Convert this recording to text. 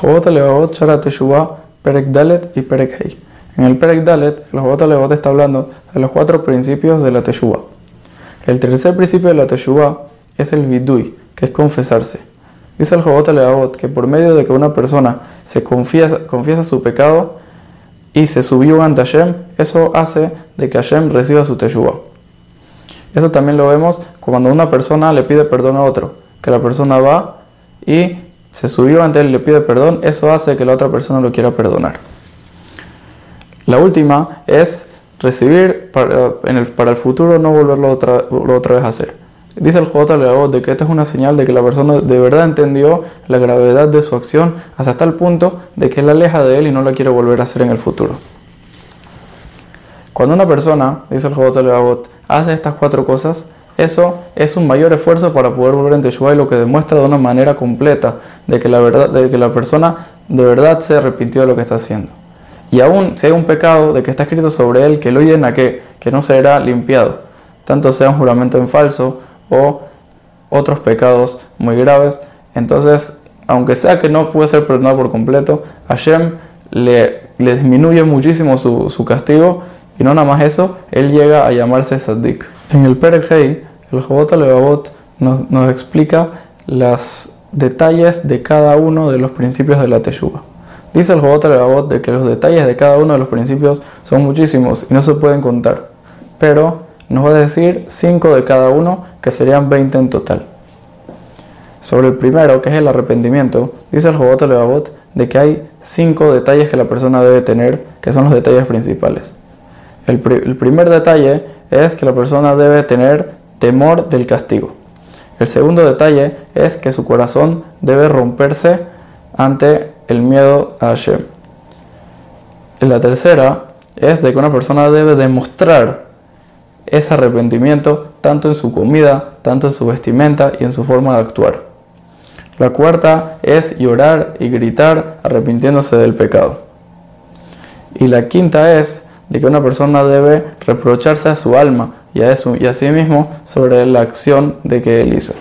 Jobot Shara y Perek. En el Perek Dalet, el Jobot está hablando de los cuatro principios de la Teshuvah. El tercer principio de la Teshuvah es el Vidui, que es confesarse. Dice el Jobot que por medio de que una persona se confiesa, confiesa su pecado y se subió ante Hashem, eso hace de que Hashem reciba su Teshuvah. Eso también lo vemos cuando una persona le pide perdón a otro, que la persona va y se subió ante él y le pide perdón, eso hace que la otra persona lo quiera perdonar. La última es recibir para, el, para el futuro no volverlo otra, otra vez a hacer. Dice el J. de que esta es una señal de que la persona de verdad entendió la gravedad de su acción hasta tal punto de que él aleja de él y no la quiere volver a hacer en el futuro. Cuando una persona, dice el J. hace estas cuatro cosas, eso es un mayor esfuerzo para poder volver en Teshuvah y lo que demuestra de una manera completa de que la, verdad, de que la persona de verdad se arrepintió de lo que está haciendo. Y aún si hay un pecado de que está escrito sobre él, que lo oyen a que, que no será limpiado, tanto sea un juramento en falso o otros pecados muy graves, entonces, aunque sea que no puede ser perdonado por completo, Hashem le, le disminuye muchísimo su, su castigo y no nada más eso, él llega a llamarse Saddik. En el Perek el Jobot Levavot nos, explica los detalles de cada uno de los principios de la Teshuvah. Dice el Jobot Levavot de que los detalles de cada uno de los principios son muchísimos y no se pueden contar, pero nos va a decir 5 de cada uno, que serían 20 en total. Sobre el primero, que es el arrepentimiento, dice el Jobot Levavot de que hay 5 detalles que la persona debe tener, que son los detalles principales. El, primer detalle es que la persona debe tener temor del castigo. El segundo detalle es que su corazón debe romperse ante el miedo a Hashem. La tercera es de que una persona debe demostrar ese arrepentimiento tanto en su comida, tanto en su vestimenta y en su forma de actuar. La cuarta es llorar y gritar arrepintiéndose del pecado. Y la quinta es de que una persona debe reprocharse a su alma y a, eso, y a sí mismo sobre la acción de que él hizo.